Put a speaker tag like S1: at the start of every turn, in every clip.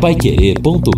S1: paiquerê.com.br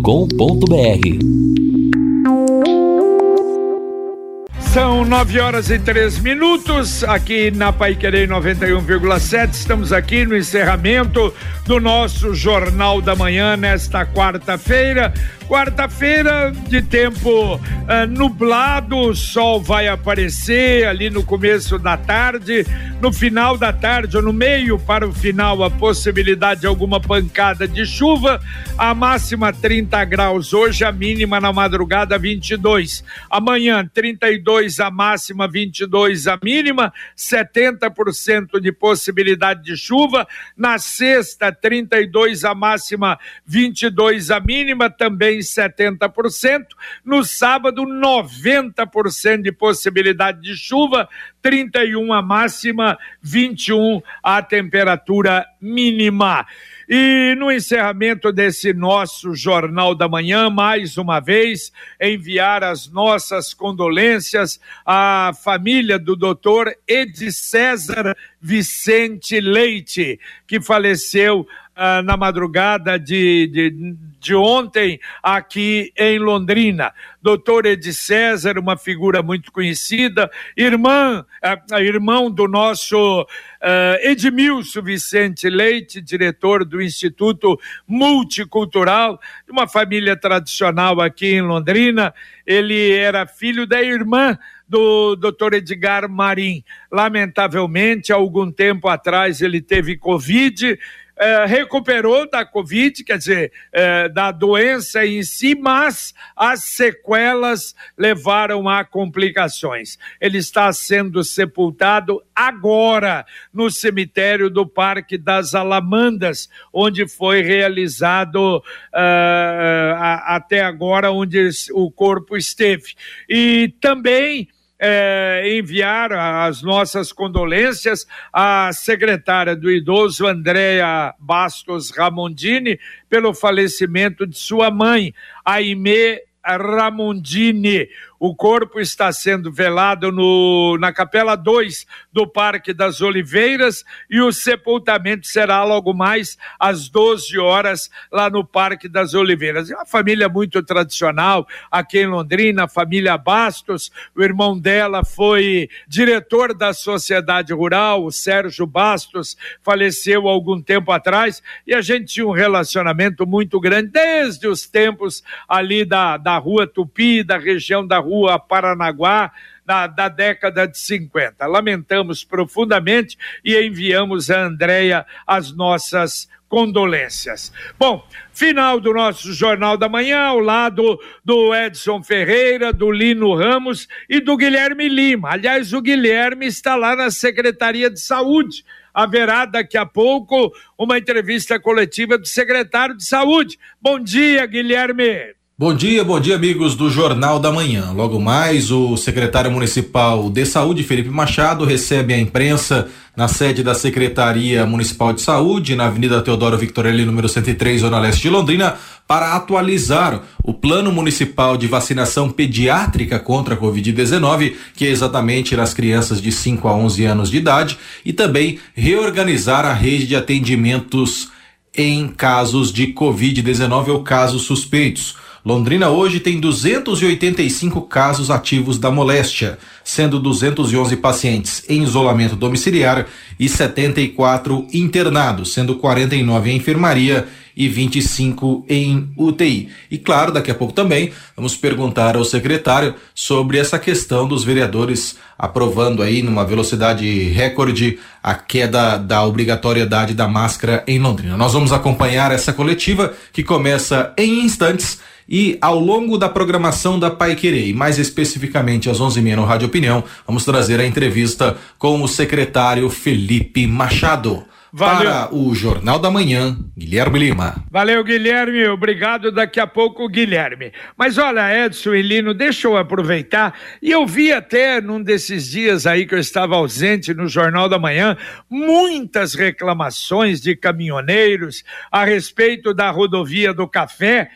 S2: São nove horas e três minutos aqui na Pai Querer 91,7. Estamos aqui no encerramento do nosso Jornal da Manhã nesta quarta-feira. Quarta-feira de tempo uh, nublado, o sol vai aparecer ali no começo da tarde, no final da tarde ou no meio para o final a possibilidade de alguma pancada de chuva. A máxima 30 graus hoje, a mínima na madrugada 22. Amanhã 32 a máxima, 22 a mínima, 70% de possibilidade de chuva. Na sexta 32 a máxima, 22 a mínima, também 70%. No sábado, 90% de possibilidade de chuva, 31 a máxima, 21 a temperatura mínima. E no encerramento desse nosso Jornal da Manhã, mais uma vez, enviar as nossas condolências à família do doutor Ed César Vicente Leite, que faleceu ah, na madrugada de, de, de, ontem aqui em Londrina. Doutor Ed César, uma figura muito conhecida, irmã, ah, irmão do nosso ah, Edmilson Vicente Leite, diretor do Instituto Multicultural, de uma família tradicional aqui em Londrina. Ele era filho da irmã do Dr. Edgar Marim. Lamentavelmente, algum tempo atrás ele teve Covid, é, recuperou da Covid, quer dizer, é, da doença em si, mas as sequelas levaram a complicações. Ele está sendo sepultado agora no cemitério do Parque das Alamandas, onde foi realizado uh, até agora, onde o corpo esteve. E também é, enviar as nossas condolências à secretária do idoso, Andréa Bastos Ramondini, pelo falecimento de sua mãe, Aimee Ramondini. O corpo está sendo velado no, na Capela 2 do Parque das Oliveiras e o sepultamento será logo mais às 12 horas lá no Parque das Oliveiras. É uma família muito tradicional aqui em Londrina, a família Bastos. O irmão dela foi diretor da Sociedade Rural, o Sérgio Bastos, faleceu algum tempo atrás e a gente tinha um relacionamento muito grande desde os tempos ali da, da Rua Tupi, da região da Rua rua Paranaguá, da, da, década de 50. Lamentamos profundamente e enviamos a Andréia as nossas condolências. Bom, final do nosso Jornal da Manhã, ao lado do Edson Ferreira, do Lino Ramos e do Guilherme Lima. Aliás, o Guilherme está lá na Secretaria de Saúde. Haverá daqui a pouco uma entrevista coletiva do secretário de Saúde. Bom dia, Guilherme.
S3: Bom dia, bom dia, amigos do Jornal da Manhã. Logo mais, o secretário municipal de Saúde, Felipe Machado, recebe a imprensa na sede da Secretaria Municipal de Saúde, na Avenida Teodoro Victorelli, número 103, Zona Leste de Londrina, para atualizar o Plano Municipal de Vacinação Pediátrica contra a Covid-19, que é exatamente nas crianças de 5 a 11 anos de idade, e também reorganizar a rede de atendimentos em casos de Covid-19 ou casos suspeitos. Londrina hoje tem 285 casos ativos da moléstia, sendo 211 pacientes em isolamento domiciliar e 74 internados, sendo 49 em enfermaria e 25 em UTI. E claro, daqui a pouco também vamos perguntar ao secretário sobre essa questão dos vereadores aprovando aí numa velocidade recorde a queda da obrigatoriedade da máscara em Londrina. Nós vamos acompanhar essa coletiva que começa em instantes e ao longo da programação da Pai Querer, e mais especificamente às 11h30 no Rádio Opinião, vamos trazer a entrevista com o secretário Felipe Machado. Valeu. Para o Jornal da Manhã, Guilherme Lima.
S2: Valeu, Guilherme. Obrigado. Daqui a pouco, Guilherme. Mas olha, Edson e Lino, deixa eu aproveitar. E eu vi até num desses dias aí que eu estava ausente no Jornal da Manhã, muitas reclamações de caminhoneiros a respeito da rodovia do Café.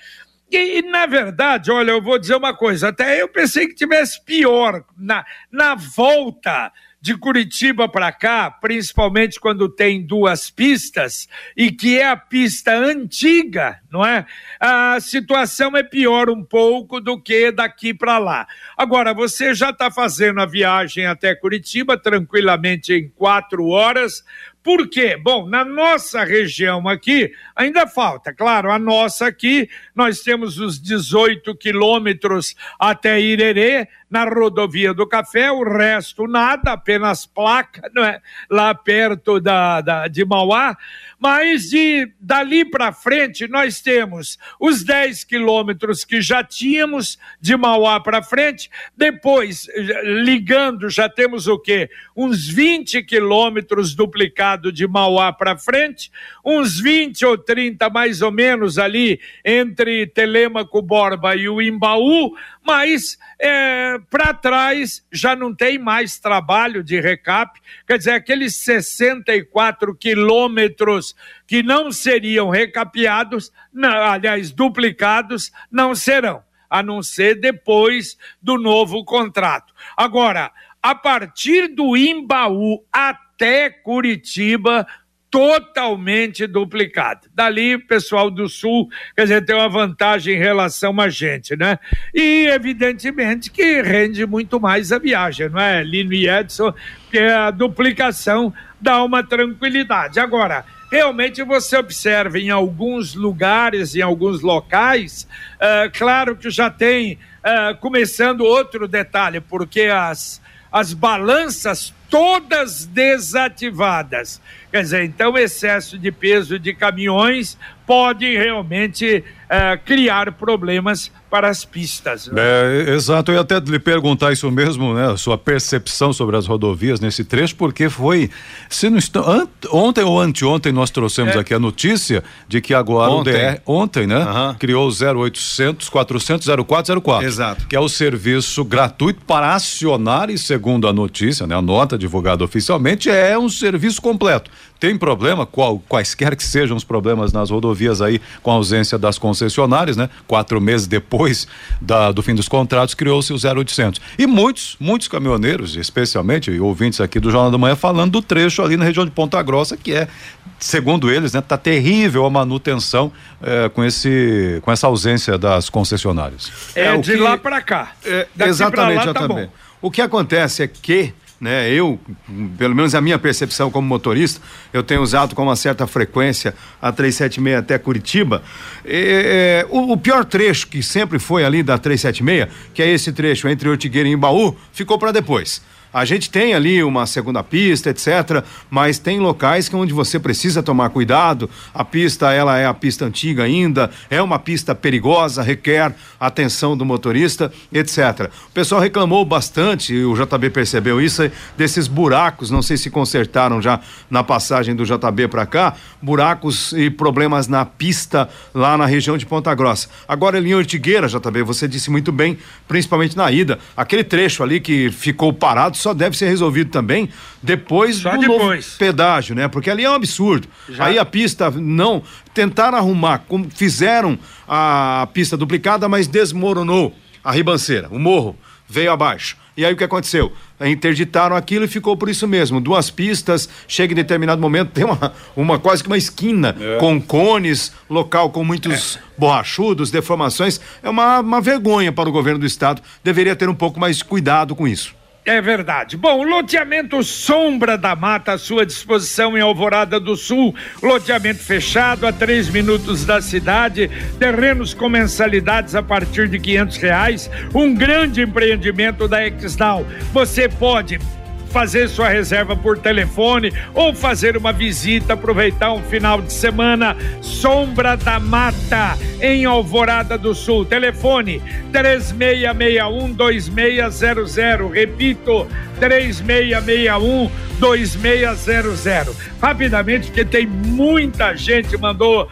S2: E, na verdade, olha, eu vou dizer uma coisa, até eu pensei que tivesse pior na, na volta de Curitiba para cá, principalmente quando tem duas pistas e que é a pista antiga, não é? A situação é pior um pouco do que daqui para lá. Agora, você já está fazendo a viagem até Curitiba tranquilamente em quatro horas, por quê? Bom, na nossa região aqui, ainda falta, claro, a nossa aqui, nós temos os 18 quilômetros até Irerê, na rodovia do Café, o resto nada, apenas placa, não é? Lá perto da, da de Mauá. Mas de dali para frente nós temos os 10 quilômetros que já tínhamos de Mauá para frente, depois ligando já temos o quê? Uns 20 quilômetros duplicado de Mauá para frente, uns 20 ou 30 mais ou menos ali entre Telêmaco Borba e o Imbaú, mas é, para trás já não tem mais trabalho de recap, quer dizer, aqueles 64 quilômetros que não seriam recapeados, não, aliás, duplicados, não serão, a não ser depois do novo contrato. Agora, a partir do Imbaú até Curitiba, totalmente duplicado. Dali, o pessoal do Sul, quer dizer, tem uma vantagem em relação a gente, né? E, evidentemente, que rende muito mais a viagem, não é, Lino e Edson? Porque a duplicação dá uma tranquilidade. Agora, realmente você observa em alguns lugares, em alguns locais, uh, claro que já tem, uh, começando outro detalhe, porque as, as balanças todas desativadas. Quer dizer, então excesso de peso de caminhões pode realmente uh, criar problemas para as pistas.
S4: Né? É, exato, eu ia até lhe perguntar isso mesmo, né? A sua percepção sobre as rodovias nesse trecho, porque foi. Se não está, ontem ou anteontem nós trouxemos é. aqui a notícia de que agora ontem. o DR, ontem, né? Uhum. Criou o 0800 400 0404.
S3: Exato.
S4: Que é o serviço gratuito para acionar e, segundo a notícia, né? A nota divulgada oficialmente, é um serviço completo tem problema, qual, quaisquer que sejam os problemas nas rodovias aí com a ausência das concessionárias, né? Quatro meses depois da, do fim dos contratos, criou-se o 0800. E muitos, muitos caminhoneiros, especialmente ouvintes aqui do Jornal da Manhã, falando do trecho ali na região de Ponta Grossa, que é, segundo eles, né? Tá terrível a manutenção eh, com, esse, com essa ausência das concessionárias.
S2: É, é de que, lá para cá.
S4: É, exatamente, lá, tá bom. O que acontece é que né? Eu, pelo menos a minha percepção como motorista, eu tenho usado com uma certa frequência a 376 até Curitiba. É, é, o, o, pior trecho que sempre foi ali da 376, que é esse trecho entre Ortigueira e Embaú, ficou para depois. A gente tem ali uma segunda pista, etc., mas tem locais que onde você precisa tomar cuidado. A pista, ela é a pista antiga ainda, é uma pista perigosa, requer atenção do motorista, etc. O pessoal reclamou bastante, o JB percebeu isso, desses buracos, não sei se consertaram já na passagem do JB para cá, buracos e problemas na pista lá na região de Ponta Grossa. Agora, em Ortigueira, JB, você disse muito bem, principalmente na ida, aquele trecho ali que ficou parado só deve ser resolvido também depois só do depois. novo pedágio, né? Porque ali é um absurdo. Já. Aí a pista não tentaram arrumar, como fizeram a pista duplicada, mas desmoronou a ribanceira, o morro veio abaixo. E aí o que aconteceu? Interditaram aquilo e ficou por isso mesmo. Duas pistas, chega em determinado momento, tem uma, uma quase que uma esquina é. com cones, local com muitos é. borrachudos, deformações. É uma, uma vergonha para o governo do estado. Deveria ter um pouco mais de cuidado com isso.
S2: É verdade. Bom, loteamento Sombra da Mata à sua disposição em Alvorada do Sul. Loteamento fechado a três minutos da cidade. Terrenos com mensalidades a partir de quinhentos reais. Um grande empreendimento da Exdal. Você pode fazer sua reserva por telefone ou fazer uma visita, aproveitar um final de semana. Sombra da Mata, em Alvorada do Sul. Telefone 3661 2600. Repito, 3661 2600. Rapidamente, porque tem muita gente mandou uh,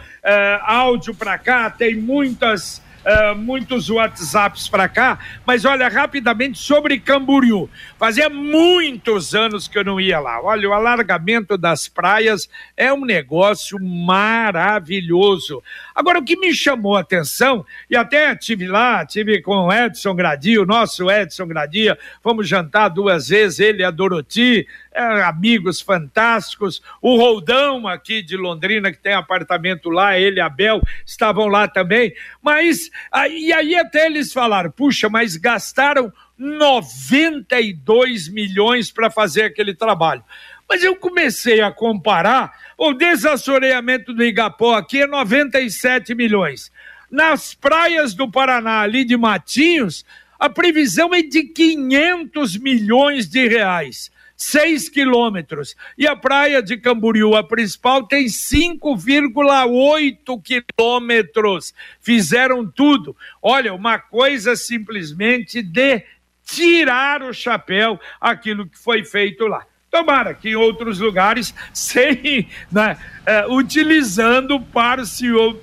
S2: áudio para cá, tem muitas uh, muitos WhatsApps para cá, mas olha, rapidamente sobre Camboriú. Fazia muitos anos que eu não ia lá. Olha, o alargamento das praias é um negócio maravilhoso. Agora, o que me chamou a atenção, e até tive lá, tive com o Edson Gradia, o nosso Edson Gradia, fomos jantar duas vezes, ele e a Doroti, é, amigos fantásticos. O Roldão aqui de Londrina, que tem apartamento lá, ele e a Bel, estavam lá também. Mas, e aí até eles falaram: puxa, mas gastaram 92 milhões para fazer aquele trabalho. Mas eu comecei a comparar, o desassoreamento do Igapó aqui é 97 milhões. Nas praias do Paraná, ali de Matinhos, a previsão é de 500 milhões de reais. 6 quilômetros. E a praia de Camboriú, a principal, tem 5,8 quilômetros. Fizeram tudo. Olha, uma coisa simplesmente de tirar o chapéu aquilo que foi feito lá. Tomara que em outros lugares, sem, né, é, utilizando parcio,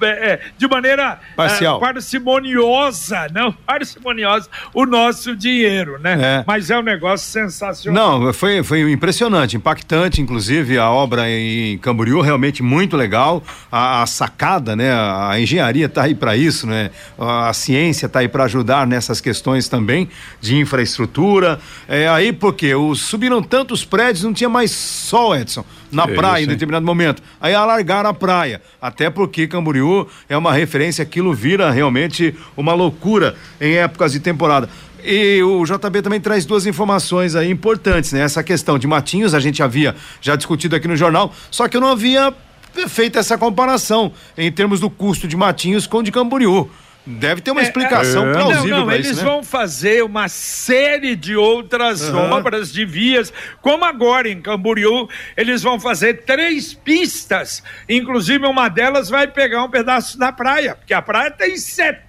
S2: é, é, de maneira é, Parcial. parcimoniosa, não parcimoniosa, o nosso dinheiro, né? É. Mas é um negócio sensacional.
S4: Não, foi, foi impressionante, impactante, inclusive a obra em Camboriú, realmente muito legal. A, a sacada, né? A, a engenharia está aí para isso, né? A, a ciência está aí para ajudar nessas questões também de infraestrutura. É aí porque os, subiram tantos prédios, não tinha mais sol, Edson na é praia isso, em determinado momento. Aí alargaram a praia, até porque Camboriú é uma referência, aquilo vira realmente uma loucura em épocas de temporada. E o JB também traz duas informações aí importantes, né? Essa questão de Matinhos, a gente havia já discutido aqui no jornal, só que eu não havia feito essa comparação em termos do custo de Matinhos com de Camboriú. Deve ter uma é, explicação é, plausível
S2: não, não, eles
S4: isso,
S2: né? vão fazer uma série de outras uhum. obras de vias, como agora em Camboriú, eles vão fazer três pistas, inclusive uma delas vai pegar um pedaço da praia, porque a praia tem 70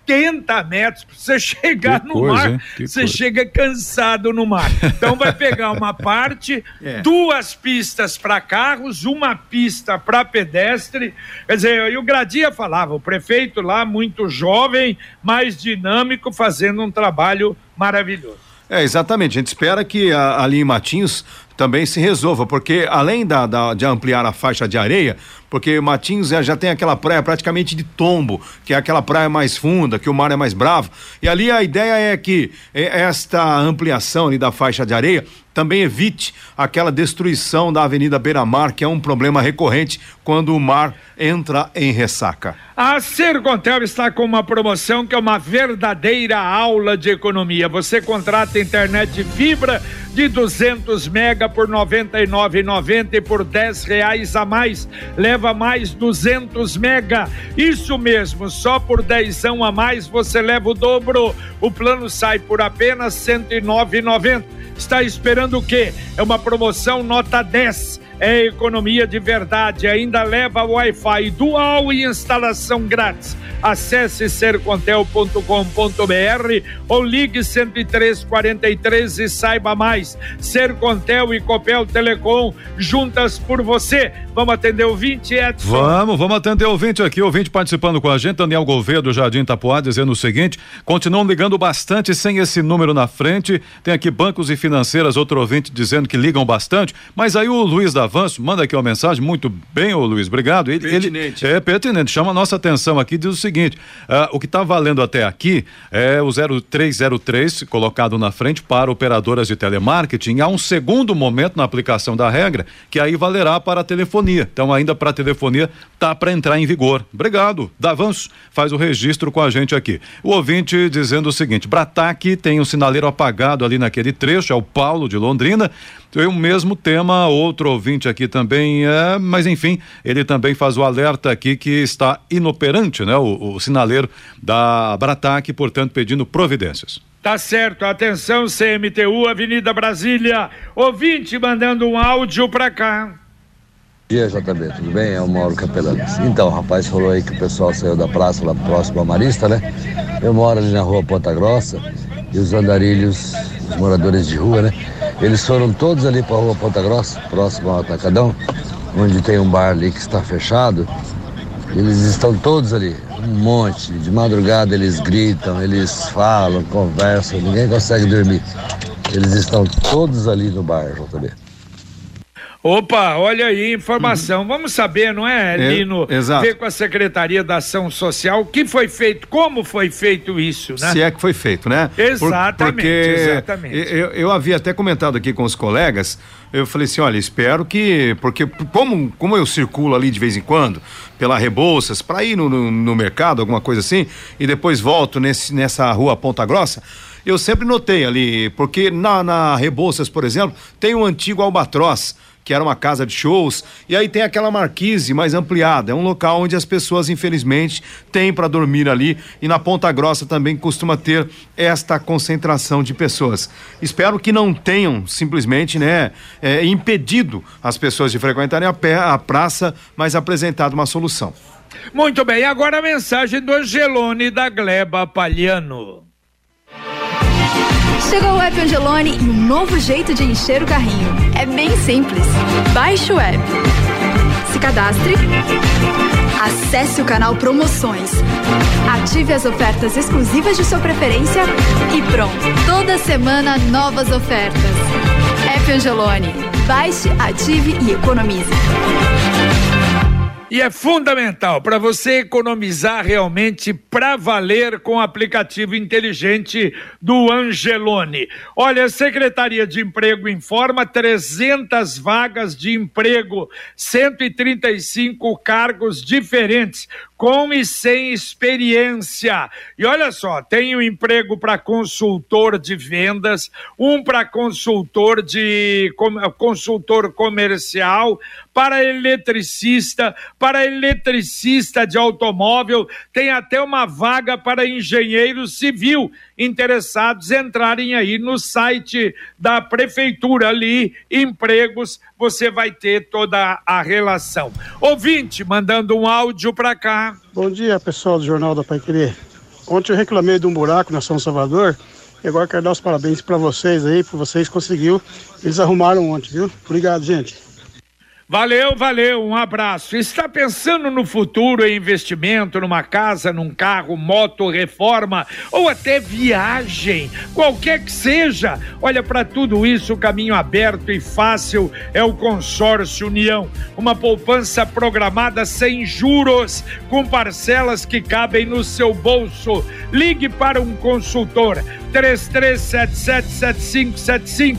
S2: metros, pra você chegar que no coisa, mar, você coisa. chega cansado no mar. Então vai pegar uma parte, é. duas pistas para carros, uma pista para pedestre, quer dizer, e o Gradia falava, o prefeito lá, muito jovem, mais dinâmico, fazendo um trabalho maravilhoso.
S4: É, exatamente. A gente espera que a, ali em Matinhos também se resolva, porque além da, da, de ampliar a faixa de areia, porque Matinhos já tem aquela praia praticamente de tombo, que é aquela praia mais funda, que o mar é mais bravo, e ali a ideia é que esta ampliação ali da faixa de areia também evite aquela destruição da Avenida Beira Mar, que é um problema recorrente quando o mar entra em ressaca.
S2: A Sercontel está com uma promoção que é uma verdadeira aula de economia. Você contrata internet fibra de 200 mega por 99,90 e por 10 reais a mais leva mais 200 mega. Isso mesmo, só por 10 a mais você leva o dobro. O plano sai por apenas 109,90. Está esperando o quê? É uma promoção nota 10 é economia de verdade. Ainda leva Wi-Fi dual e instalação grátis. Acesse sercontel.com.br ou ligue 10343 e saiba mais. Sercontel e Copel Telecom juntas por você. Vamos atender o 20, Edson?
S5: Vamos, vamos atender o ouvinte aqui, o ouvinte participando com a gente, Daniel Gouveia do Jardim Itapuá, dizendo o seguinte: continuam ligando bastante sem esse número na frente. Tem aqui bancos e financeiras, outro ouvinte dizendo que ligam bastante, mas aí o Luiz da Avanço manda aqui uma mensagem, muito bem, ô Luiz, obrigado. Ele, pertinente. Ele, é pertinente, chama a nossa atenção aqui, diz o seguinte: uh, o que está valendo até aqui é o 0303 colocado na frente para operadoras de telemarketing. Há um segundo momento na aplicação da regra que aí valerá para a telefonia. Então, ainda para telefonia, tá para entrar em vigor. Obrigado. Davanço faz o registro com a gente aqui. O ouvinte dizendo o seguinte: Brataque tem um sinaleiro apagado ali naquele trecho, é o Paulo de Londrina. Tem o mesmo tema, outro ouvinte aqui também, é, mas enfim, ele também faz o alerta aqui que está inoperante, né? O, o sinaleiro da Brataque, portanto, pedindo providências.
S2: Tá certo, atenção CMTU, Avenida Brasília, ouvinte mandando um áudio para cá
S6: dia, JB, tudo bem? É o Mauro Capelanes. Então, o rapaz falou aí que o pessoal saiu da praça lá próximo à Marista, né? Eu moro ali na rua Ponta Grossa e os andarilhos, os moradores de rua, né? Eles foram todos ali para a rua Ponta Grossa, próximo ao Atacadão, onde tem um bar ali que está fechado. Eles estão todos ali, um monte. De madrugada eles gritam, eles falam, conversam, ninguém consegue dormir. Eles estão todos ali no bar, JB.
S2: Opa, olha aí, informação. Uhum. Vamos saber, não é, é Lino?
S4: É, exato.
S2: Ver com a Secretaria da Ação Social o que foi feito, como foi feito isso, né?
S4: Se é que foi feito, né?
S2: Exatamente,
S4: Por, porque
S2: exatamente.
S4: Eu, eu havia até comentado aqui com os colegas, eu falei assim, olha, espero que, porque como, como eu circulo ali de vez em quando, pela Rebouças, para ir no, no, no, mercado, alguma coisa assim, e depois volto nesse, nessa rua Ponta Grossa, eu sempre notei ali, porque na, na Rebouças, por exemplo, tem um antigo albatroz, que era uma casa de shows, e aí tem aquela marquise mais ampliada. É um local onde as pessoas, infelizmente, têm para dormir ali, e na Ponta Grossa também costuma ter esta concentração de pessoas. Espero que não tenham simplesmente, né, é, impedido as pessoas de frequentarem a, pé, a praça, mas apresentado uma solução.
S2: Muito bem, agora a mensagem do Angelone da Gleba Palhano.
S7: Chegou o app Angelone e um novo jeito de encher o carrinho. É bem simples. Baixe o app. Se cadastre. Acesse o canal Promoções. Ative as ofertas exclusivas de sua preferência e pronto. Toda semana novas ofertas. App Angelone. Baixe, ative e economize.
S2: E é fundamental para você economizar realmente para valer com o aplicativo inteligente do Angelone. Olha, a Secretaria de Emprego informa 300 vagas de emprego, 135 cargos diferentes com e sem experiência. E olha só, tem um emprego para consultor de vendas, um para consultor de consultor comercial, para eletricista, para eletricista de automóvel, tem até uma vaga para engenheiro civil interessados entrarem aí no site da prefeitura ali, empregos, você vai ter toda a relação. Ouvinte, mandando um áudio para cá.
S8: Bom dia, pessoal do Jornal da Pai Querer. Ontem eu reclamei de um buraco na São Salvador e agora quero dar os parabéns para vocês aí, por vocês conseguiu. Eles arrumaram ontem, viu? Obrigado, gente.
S2: Valeu, valeu, um abraço. Está pensando no futuro em investimento numa casa, num carro, moto, reforma ou até viagem, qualquer que seja? Olha, para tudo isso, o caminho aberto e fácil é o Consórcio União. Uma poupança programada sem juros, com parcelas que cabem no seu bolso. Ligue para um consultor 33777575.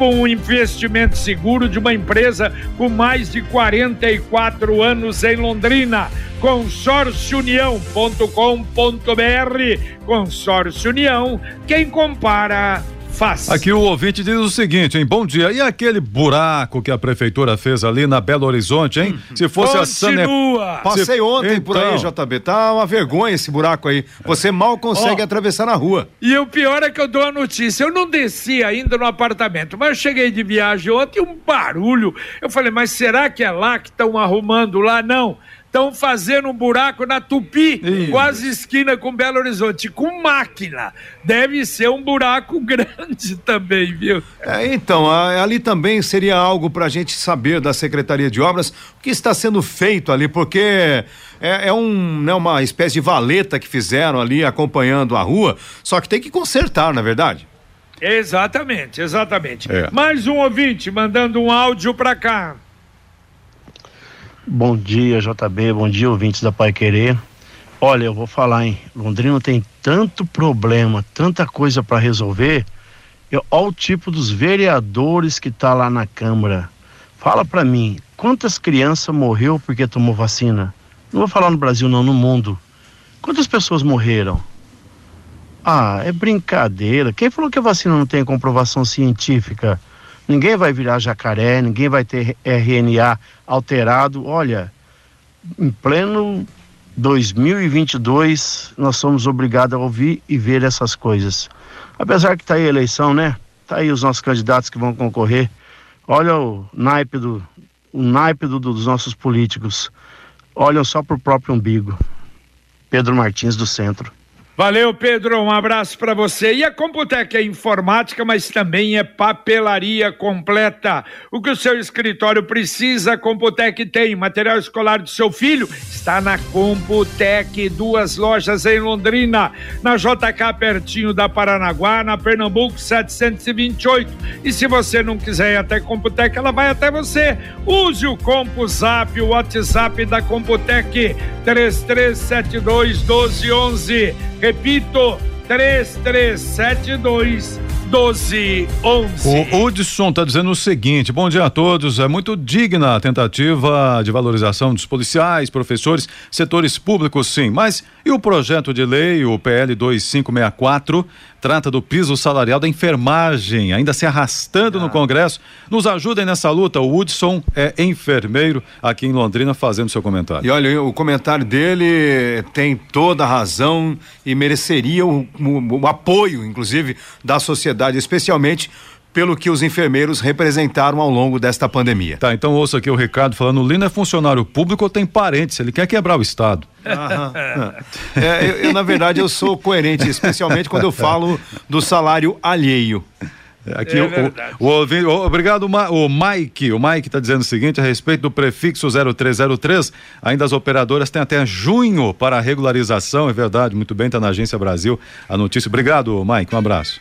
S2: Um investimento seguro de uma empresa com mais de 44 anos em Londrina. Consórciounião.com.br Consórcio União, quem compara faz.
S5: Aqui o ouvinte diz o seguinte, hein? Bom dia. E aquele buraco que a prefeitura fez ali na Belo Horizonte, hein?
S2: Se fosse Continua. a Sane...
S4: Passei ontem então... por aí, então. JB. Tá uma vergonha esse buraco aí. Você mal consegue oh. atravessar na rua.
S2: E o pior é que eu dou a notícia. Eu não desci ainda no apartamento, mas eu cheguei de viagem ontem um barulho. Eu falei, mas será que é lá que estão arrumando lá? Não estão fazendo um buraco na Tupi, Isso. quase esquina com Belo Horizonte, com máquina. Deve ser um buraco grande também, viu?
S4: É, então, ali também seria algo para a gente saber da Secretaria de Obras o que está sendo feito ali, porque é, é um, né, uma espécie de valeta que fizeram ali acompanhando a rua, só que tem que consertar, na é verdade?
S2: Exatamente, exatamente. É. Mais um ouvinte mandando um áudio para cá.
S9: Bom dia, JB. Bom dia, ouvintes da Pai Querer. Olha, eu vou falar, hein? Londrina tem tanto problema, tanta coisa para resolver. Eu, olha o tipo dos vereadores que tá lá na Câmara. Fala para mim, quantas crianças morreu porque tomou vacina? Não vou falar no Brasil, não, no mundo. Quantas pessoas morreram? Ah, é brincadeira. Quem falou que a vacina não tem comprovação científica? Ninguém vai virar jacaré, ninguém vai ter RNA alterado. Olha, em pleno 2022, nós somos obrigados a ouvir e ver essas coisas. Apesar que está aí a eleição, né? Tá aí os nossos candidatos que vão concorrer. Olha o naipe do o naipe do, dos nossos políticos. Olham só para o próprio umbigo. Pedro Martins do Centro.
S2: Valeu, Pedro. Um abraço para você. E a Computec é informática, mas também é papelaria completa. O que o seu escritório precisa, a Computec tem. Material escolar do seu filho está na Computec. Duas lojas em Londrina, na JK, pertinho da Paranaguá, na Pernambuco 728. E se você não quiser ir até Computec, ela vai até você. Use o CompuZap, o WhatsApp da Computec 3372 1211. Repito, 3372 1211.
S5: O Hudson está dizendo o seguinte: bom dia a todos. É muito digna a tentativa de valorização dos policiais, professores, setores públicos, sim. Mas e o projeto de lei, o PL 2564, trata do piso salarial da enfermagem, ainda se arrastando ah. no Congresso. Nos ajudem nessa luta. O Hudson é enfermeiro aqui em Londrina, fazendo seu comentário.
S4: E olha, o comentário dele tem toda a razão e mereceria o, o, o apoio, inclusive, da sociedade, especialmente pelo que os enfermeiros representaram ao longo desta pandemia.
S5: Tá, então ouça aqui o Ricardo falando: o Lino é funcionário público ou tem parentes? Ele quer quebrar o Estado.
S4: É, eu, eu, na verdade, eu sou coerente, especialmente quando eu falo do salário alheio.
S5: Aqui é o, o, o, obrigado, o Mike. O Mike está dizendo o seguinte a respeito do prefixo 0303. Ainda as operadoras têm até junho para a regularização. É verdade, muito bem, está na Agência Brasil a notícia. Obrigado, Mike. Um abraço.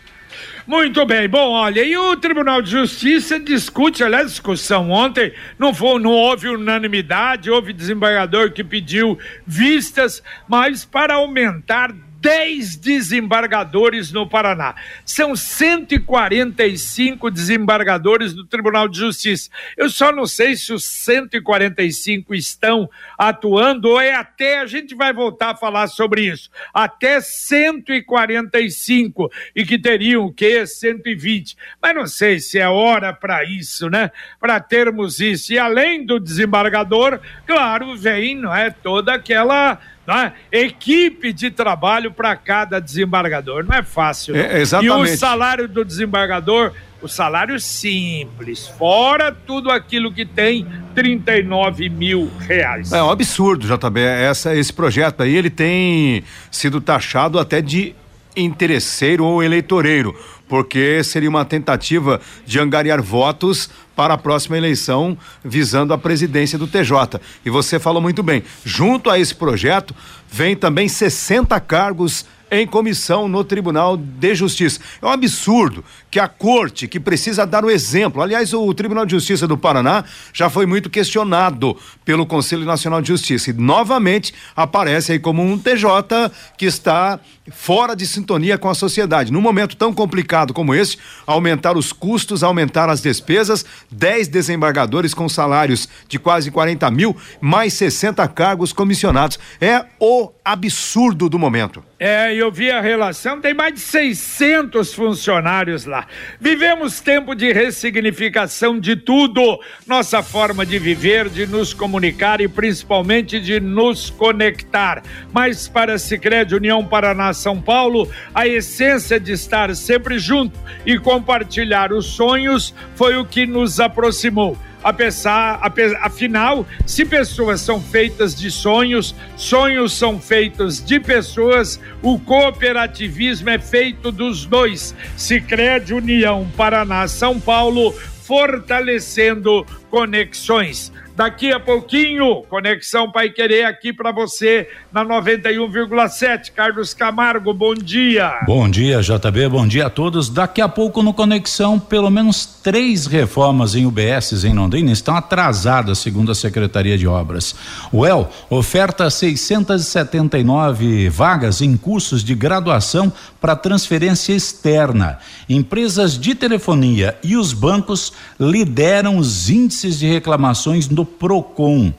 S2: Muito bem, bom, olha, e o Tribunal de Justiça discute, aliás, discussão ontem, não, foi, não houve unanimidade, houve desembargador que pediu vistas, mas para aumentar 10 desembargadores no Paraná. São 145 desembargadores do Tribunal de Justiça. Eu só não sei se os 145 estão atuando ou é até, a gente vai voltar a falar sobre isso, até 145 e que teriam o quê? 120. Mas não sei se é hora para isso, né? Para termos isso. E além do desembargador, claro, vem, não é, toda aquela né? equipe de trabalho para cada desembargador. Não é fácil. Não. É,
S4: exatamente.
S2: E o salário do desembargador, o salário simples, fora tudo aquilo que tem, 39 mil reais.
S4: É um absurdo, JB. Essa, esse projeto aí, ele tem sido taxado até de interesseiro ou eleitoreiro, porque seria uma tentativa de angariar votos para a próxima eleição visando a presidência do TJ. E você falou muito bem, junto a esse projeto vem também 60 cargos em comissão no Tribunal de Justiça. É um absurdo que a corte, que precisa dar o exemplo, aliás, o Tribunal de Justiça do Paraná já foi muito questionado pelo Conselho Nacional de Justiça e novamente aparece aí como um TJ que está fora de sintonia com a sociedade. Num momento tão complicado como esse, aumentar os custos, aumentar as despesas, 10 desembargadores com salários de quase 40 mil, mais 60 cargos comissionados. É o absurdo do momento.
S2: É, eu vi a relação, tem mais de 600 funcionários lá. Vivemos tempo de ressignificação de tudo, nossa forma de viver, de nos comunicar e principalmente de nos conectar. Mas para Sicredi União Paraná São Paulo, a essência de estar sempre junto e compartilhar os sonhos foi o que nos aproximou afinal, se pessoas são feitas de sonhos, sonhos são feitos de pessoas, o cooperativismo é feito dos dois. Sicredi União Paraná São Paulo, fortalecendo conexões. Daqui a pouquinho, Conexão Pai Querer aqui para você na 91,7. Carlos Camargo, bom dia.
S10: Bom dia, JB, bom dia a todos. Daqui a pouco no Conexão, pelo menos três reformas em UBS em Londrina estão atrasadas, segundo a Secretaria de Obras. O oferta 679 vagas em cursos de graduação para transferência externa. Empresas de telefonia e os bancos lideram os índices de reclamações do Procon.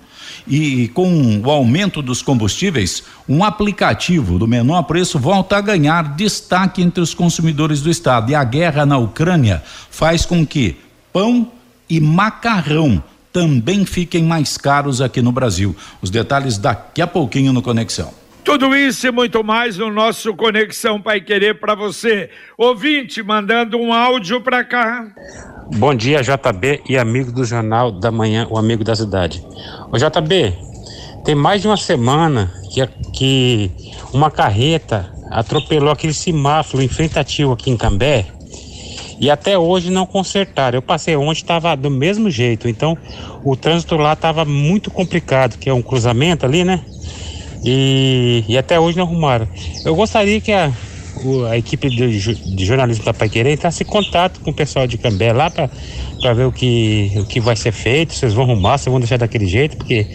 S10: E com o aumento dos combustíveis, um aplicativo do menor preço volta a ganhar destaque entre os consumidores do estado. E a guerra na Ucrânia faz com que pão e macarrão também fiquem mais caros aqui no Brasil. Os detalhes daqui a pouquinho no Conexão.
S2: Tudo isso e muito mais no nosso Conexão Pai Querer para você. Ouvinte, mandando um áudio para cá.
S11: Bom dia, JB e amigo do Jornal da Manhã, o amigo da cidade. Ô JB, tem mais de uma semana que, que uma carreta atropelou aquele semáforo enfrentativo aqui em Cambé e até hoje não consertaram. Eu passei ontem, estava do mesmo jeito, então o trânsito lá estava muito complicado, que é um cruzamento ali, né? E, e até hoje não arrumaram. Eu gostaria que a, a equipe de, de jornalismo da Pai Querer entrasse em contato com o pessoal de Cambé lá para ver o que, o que vai ser feito, vocês vão arrumar, se vão deixar daquele jeito, porque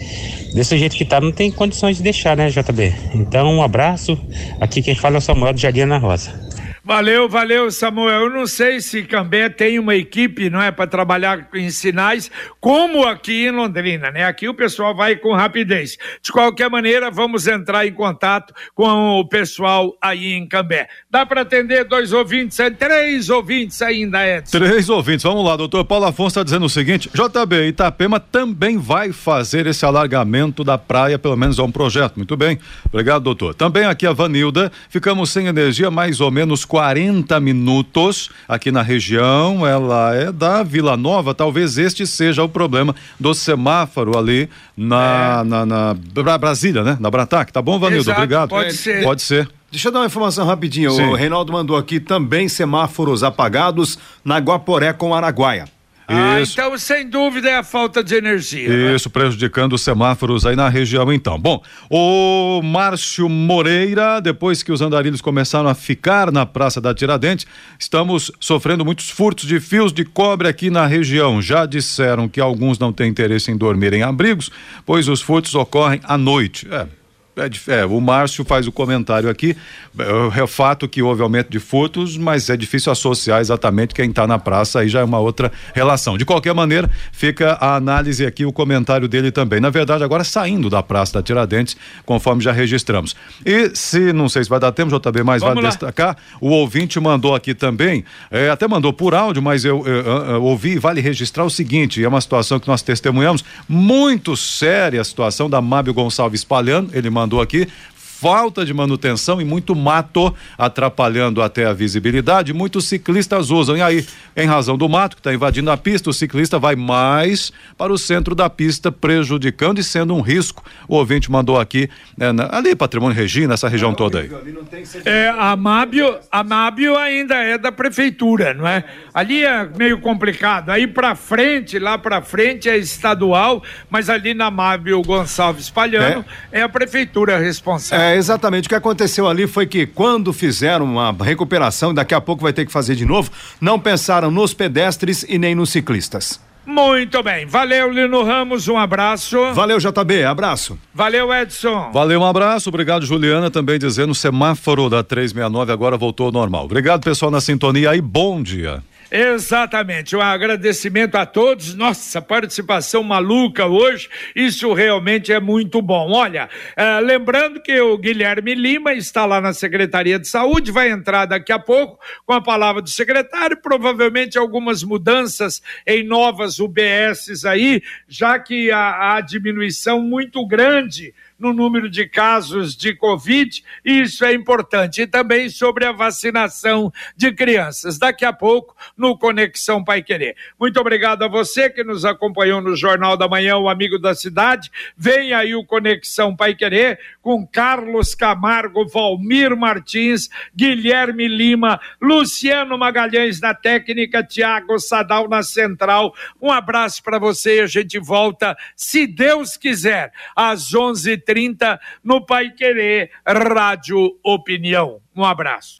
S11: desse jeito que tá não tem condições de deixar, né, JB? Então, um abraço. Aqui quem fala é o Samuel do Jardim Ana Rosa.
S2: Valeu, valeu, Samuel. Eu não sei se Cambé tem uma equipe, não é, para trabalhar em sinais, como aqui em Londrina, né? Aqui o pessoal vai com rapidez. De qualquer maneira, vamos entrar em contato com o pessoal aí em Cambé. Dá para atender dois ouvintes, três ouvintes ainda, Edson.
S5: Três ouvintes. Vamos lá, doutor Paulo Afonso está dizendo o seguinte: JB Itapema também vai fazer esse alargamento da praia, pelo menos é um projeto. Muito bem. Obrigado, doutor. Também aqui a Vanilda, ficamos sem energia mais ou menos 40 minutos aqui na região. Ela é da Vila Nova. Talvez este seja o problema do semáforo ali na, é. na, na, na, Brasília, né? Na Bratac. Tá bom, Vanildo?
S2: Exato,
S5: Obrigado.
S2: Pode ser.
S5: Pode ser.
S4: Deixa eu dar uma informação rapidinho. Sim. O Reinaldo mandou aqui também semáforos apagados na Guaporé com Araguaia.
S2: Ah, então sem dúvida é a falta de energia.
S5: Né? Isso, né? prejudicando os semáforos aí na região então. Bom, o Márcio Moreira, depois que os andarilhos começaram a ficar na Praça da Tiradentes, estamos sofrendo muitos furtos de fios de cobre aqui na região. Já disseram que alguns não têm interesse em dormir em abrigos, pois os furtos ocorrem à noite. É, é, é, o Márcio faz o comentário aqui. É, fato que houve aumento de furtos, mas é difícil associar exatamente quem está na praça, aí já é uma outra relação. De qualquer maneira, fica a análise aqui, o comentário dele também. Na verdade, agora saindo da Praça da Tiradentes, conforme já registramos. E se, não sei se vai dar tempo, JB, Vamos vale lá. destacar, o ouvinte mandou aqui também, é, até mandou por áudio, mas eu, eu, eu, eu ouvi, vale registrar o seguinte: é uma situação que nós testemunhamos, muito séria a situação da Mábio Gonçalves Palhano, ele mandou mandou aqui falta de manutenção e muito mato atrapalhando até a visibilidade. Muitos ciclistas usam. E aí, em razão do mato que está invadindo a pista, o ciclista vai mais para o centro da pista, prejudicando e sendo um risco. O ouvinte mandou aqui, né, na, ali, Patrimônio Regina, essa região toda aí.
S2: É, a Mábio, a Mábio ainda é da prefeitura, não é? Ali é meio complicado. Aí para frente, lá para frente é estadual, mas ali na Mábio Gonçalves Palhano é, é a prefeitura responsável.
S4: É, é, exatamente. O que aconteceu ali foi que quando fizeram uma recuperação, daqui a pouco vai ter que fazer de novo, não pensaram nos pedestres e nem nos ciclistas.
S2: Muito bem. Valeu, Lino Ramos. Um abraço.
S4: Valeu, JB. Abraço.
S2: Valeu, Edson.
S5: Valeu, um abraço. Obrigado, Juliana. Também dizendo o semáforo da 369 agora voltou ao normal. Obrigado, pessoal, na sintonia aí. Bom dia.
S2: Exatamente, um agradecimento a todos. Nossa, participação maluca hoje, isso realmente é muito bom. Olha, é, lembrando que o Guilherme Lima está lá na Secretaria de Saúde, vai entrar daqui a pouco com a palavra do secretário, provavelmente algumas mudanças em novas UBSs aí, já que há, há diminuição muito grande no número de casos de Covid, isso é importante. E também sobre a vacinação de crianças. Daqui a pouco, no Conexão Pai Querer. Muito obrigado a você que nos acompanhou no Jornal da Manhã, o Amigo da Cidade. Vem aí o Conexão Pai Querer com Carlos Camargo, Valmir Martins, Guilherme Lima, Luciano Magalhães na técnica, Tiago Sadal na central. Um abraço para você e a gente volta, se Deus quiser, às 11 30 no Pai Querer Rádio Opinião. Um abraço.